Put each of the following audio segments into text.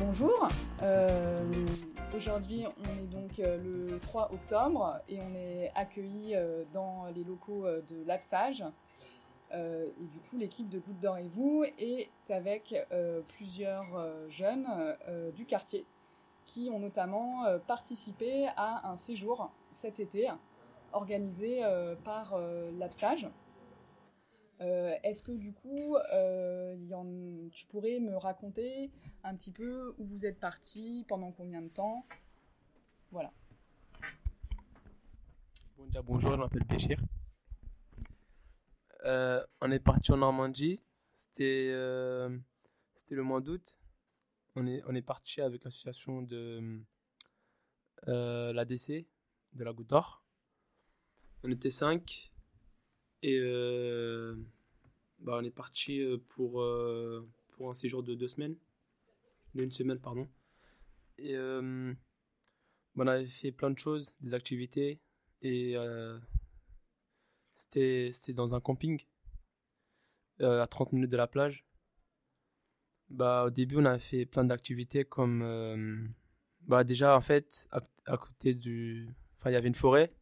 bonjour. Euh, aujourd'hui, on est donc euh, le 3 octobre et on est accueilli euh, dans les locaux de l'Apsage. et du coup, l'équipe de Goutte et vous est avec plusieurs jeunes du quartier qui ont notamment participé à un séjour cet été organisé par l'Apsage. Euh, est-ce que du coup, euh, tu pourrais me raconter un petit peu où vous êtes parti, pendant combien de temps? Voilà. bonjour, je m'appelle Béchir. Euh, on est parti en Normandie. C'était le mois d'août. On est, on parti avec l'association de l'ADC, de la Goutte d'Or. On était cinq et euh, bah, on est parti euh, pour, euh, pour un séjour de deux semaines. D'une semaine, pardon. Et on avait fait plein de choses, des activités. Et c'était dans un camping à 30 minutes de la plage. Bah, au début, on a fait plein d'activités comme. bah, déjà, en fait, à, côté du. Enfin, il y avait une forêt.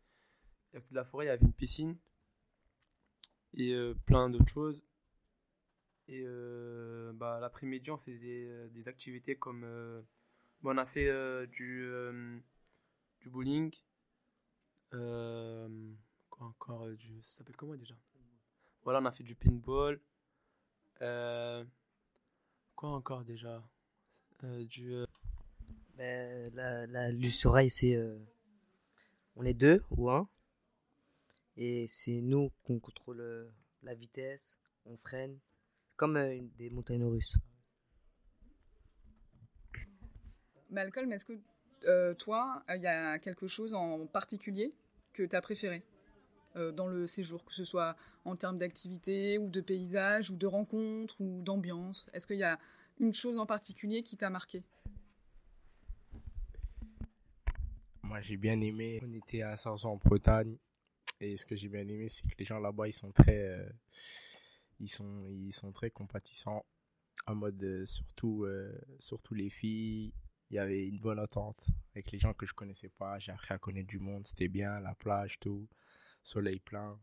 À côté de la forêt, il y avait une piscine et euh, plein d'autres choses. Et euh, bah, l'après-midi, on faisait euh, des activités comme. On a fait du, du bowling. quoi encore du, Ça s'appelle comment déjà? Voilà, on a fait du pinball. quoi encore déjà? Du, ben, la, la c'est. on est deux ou un? Et c'est nous qu'on contrôle euh, la vitesse, on freine, comme euh, des montagnes russes. Malcolm, est-ce que euh, toi, il y a quelque chose en particulier que tu as préféré dans le séjour, que ce soit en termes d'activité ou de paysage ou de rencontres ou d'ambiance? Est-ce qu'il y a une chose en particulier qui t'a marqué? Moi, j'ai bien aimé. On était à Sanson en Bretagne et ce que j'ai bien aimé, c'est que les gens là-bas, ils sont très, euh, ils sont, ils sont très compatissants. En mode, euh, surtout, euh, surtout les filles, il y avait une bonne attente avec les gens que je connaissais pas. J'ai appris à connaître du monde. C'était bien, la plage, tout, soleil plein.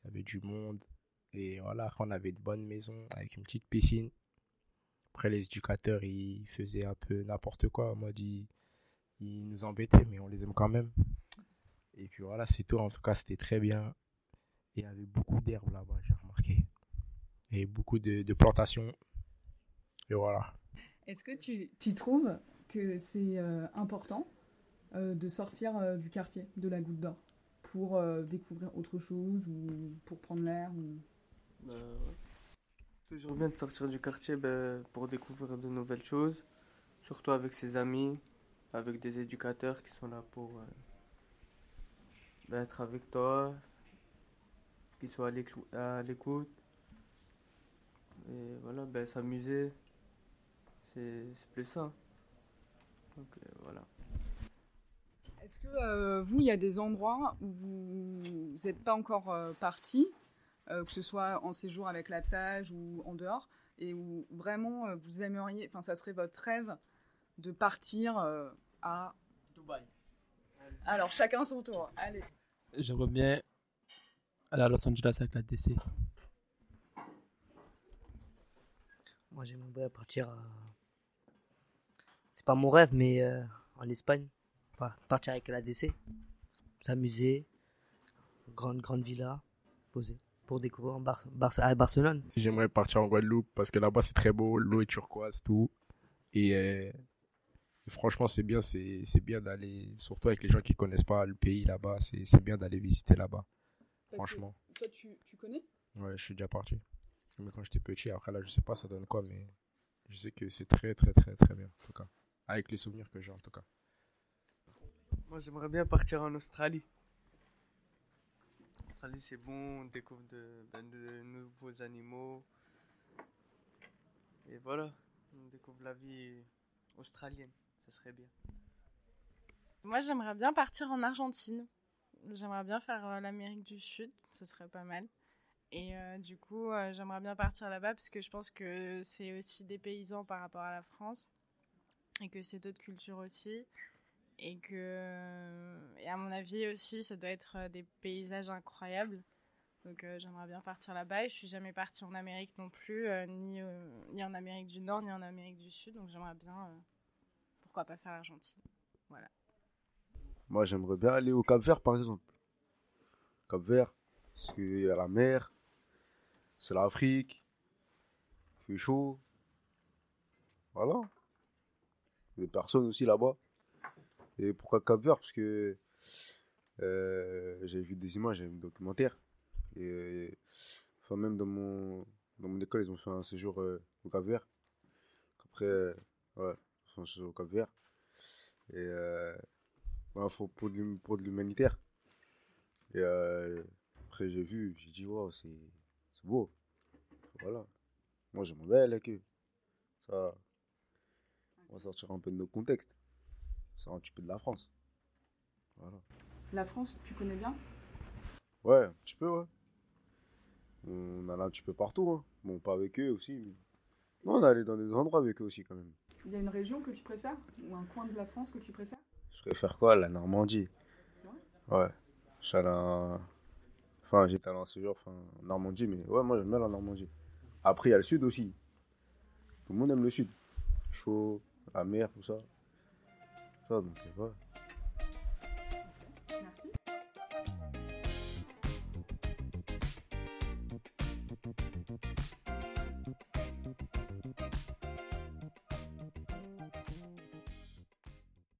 Il y avait du monde. Et voilà, on avait de bonnes maisons avec une petite piscine. Après, les éducateurs, ils faisaient un peu n'importe quoi. En mode, ils nous embêtaient, mais on les aime quand même. Et puis voilà, c'est tout. En tout cas, c'était très bien. il y avait beaucoup d'herbes là-bas, j'ai remarqué. Et beaucoup de, plantations. Et voilà. Est-ce que tu, tu, trouves que c'est euh, important euh, de sortir euh, du quartier de la Goutte d'Or pour découvrir autre chose ou pour prendre l'air ou... Bah, toujours bien de sortir du quartier bah, pour découvrir de nouvelles choses, surtout avec ses amis, avec des éducateurs qui sont là pour d'être avec toi, qu'il soit à l'écoute. Et voilà, ben, s'amuser, c'est plus ça. Donc euh, voilà. Est-ce que euh, vous, il y a des endroits où vous n'êtes pas encore euh, parti, que ce soit en séjour avec l'Apsage ou en dehors, et où vraiment vous aimeriez, enfin ça serait votre rêve de partir à Dubaï. Alors chacun son tour, allez. Bien aller à Los Angeles avec la DC. Moi, j'aimerais partir. C'est pas mon rêve, mais euh, en Espagne. partir avec la DC. S'amuser. Grande, grande villa. Poser. Pour découvrir à Barcelone. J'aimerais partir en Guadeloupe parce que là-bas c'est très beau. L'eau est turquoise, tout. Et. Euh, franchement, c'est bien, c'est bien d'aller, surtout avec les gens qui connaissent pas le pays là-bas, c'est bien d'aller visiter là-bas. Franchement. toi, tu, tu, connais? Ouais, je suis déjà parti. Mais quand j'étais petit, après là, je sais pas ça donne quoi, mais je sais que c'est très, très, très, très bien, en tout cas. Avec les souvenirs que j'ai, en tout cas. Moi, j'aimerais bien partir en Australie. Australie, c'est bon, on découvre de, ben, de nouveaux animaux. Et voilà, on découvre la vie australienne serait bien. Moi, j'aimerais bien partir en Argentine. J'aimerais bien faire euh, l'Amérique du Sud, ce serait pas mal. Et euh, du coup, euh, j'aimerais bien partir là-bas parce que je pense que c'est aussi des paysans par rapport à la France. et que c'est d'autres cultures aussi. Et que, à mon avis aussi, ça doit être des paysages incroyables. Donc j'aimerais bien partir là-bas. Et je suis jamais partie en Amérique non plus, ni, ni en Amérique du Nord, ni en Amérique du Sud. Donc j'aimerais bien, pourquoi pas faire l'Argentine. Voilà. Moi, j'aimerais bien aller au Cap Vert, par exemple. Cap Vert, parce qu'il y a la mer, c'est l'Afrique, il fait chaud. Voilà. Il y a des personnes aussi là-bas. Et pourquoi Cap Vert? Parce que euh, j'ai vu des images, j'ai vu un documentaire. Et enfin, même dans mon, dans mon école, ils ont fait un séjour euh, au Cap Vert. Après, euh, ouais, au Cap Vert. Et euh, ouais, faut pour de, pour de l'humanitaire. Et euh, après, j'ai vu, j'ai dit, wow, c'est beau. Voilà. Moi, j'aimerais bien aller avec eux. Ça, on va sortir un peu de nos contextes. Ça un petit peu de la France. Voilà. La France, tu connais bien? Ouais, un petit peu, ouais. On allait un petit peu partout. Hein. Bon, pas avec eux aussi. Mais... Non, on allait dans des endroits avec eux aussi, quand même. Il y a une région que tu préfères Ou un coin de la France que tu préfères? Je préfère quoi? La Normandie. C'est vrai? Ouais. En... Enfin, j'étais en séjour enfin, en Normandie, mais ouais, moi j'aime bien la Normandie. Après, il y a le sud aussi. Tout le monde aime le sud. Chaud, la mer, tout ça. Ça, donc, ouais.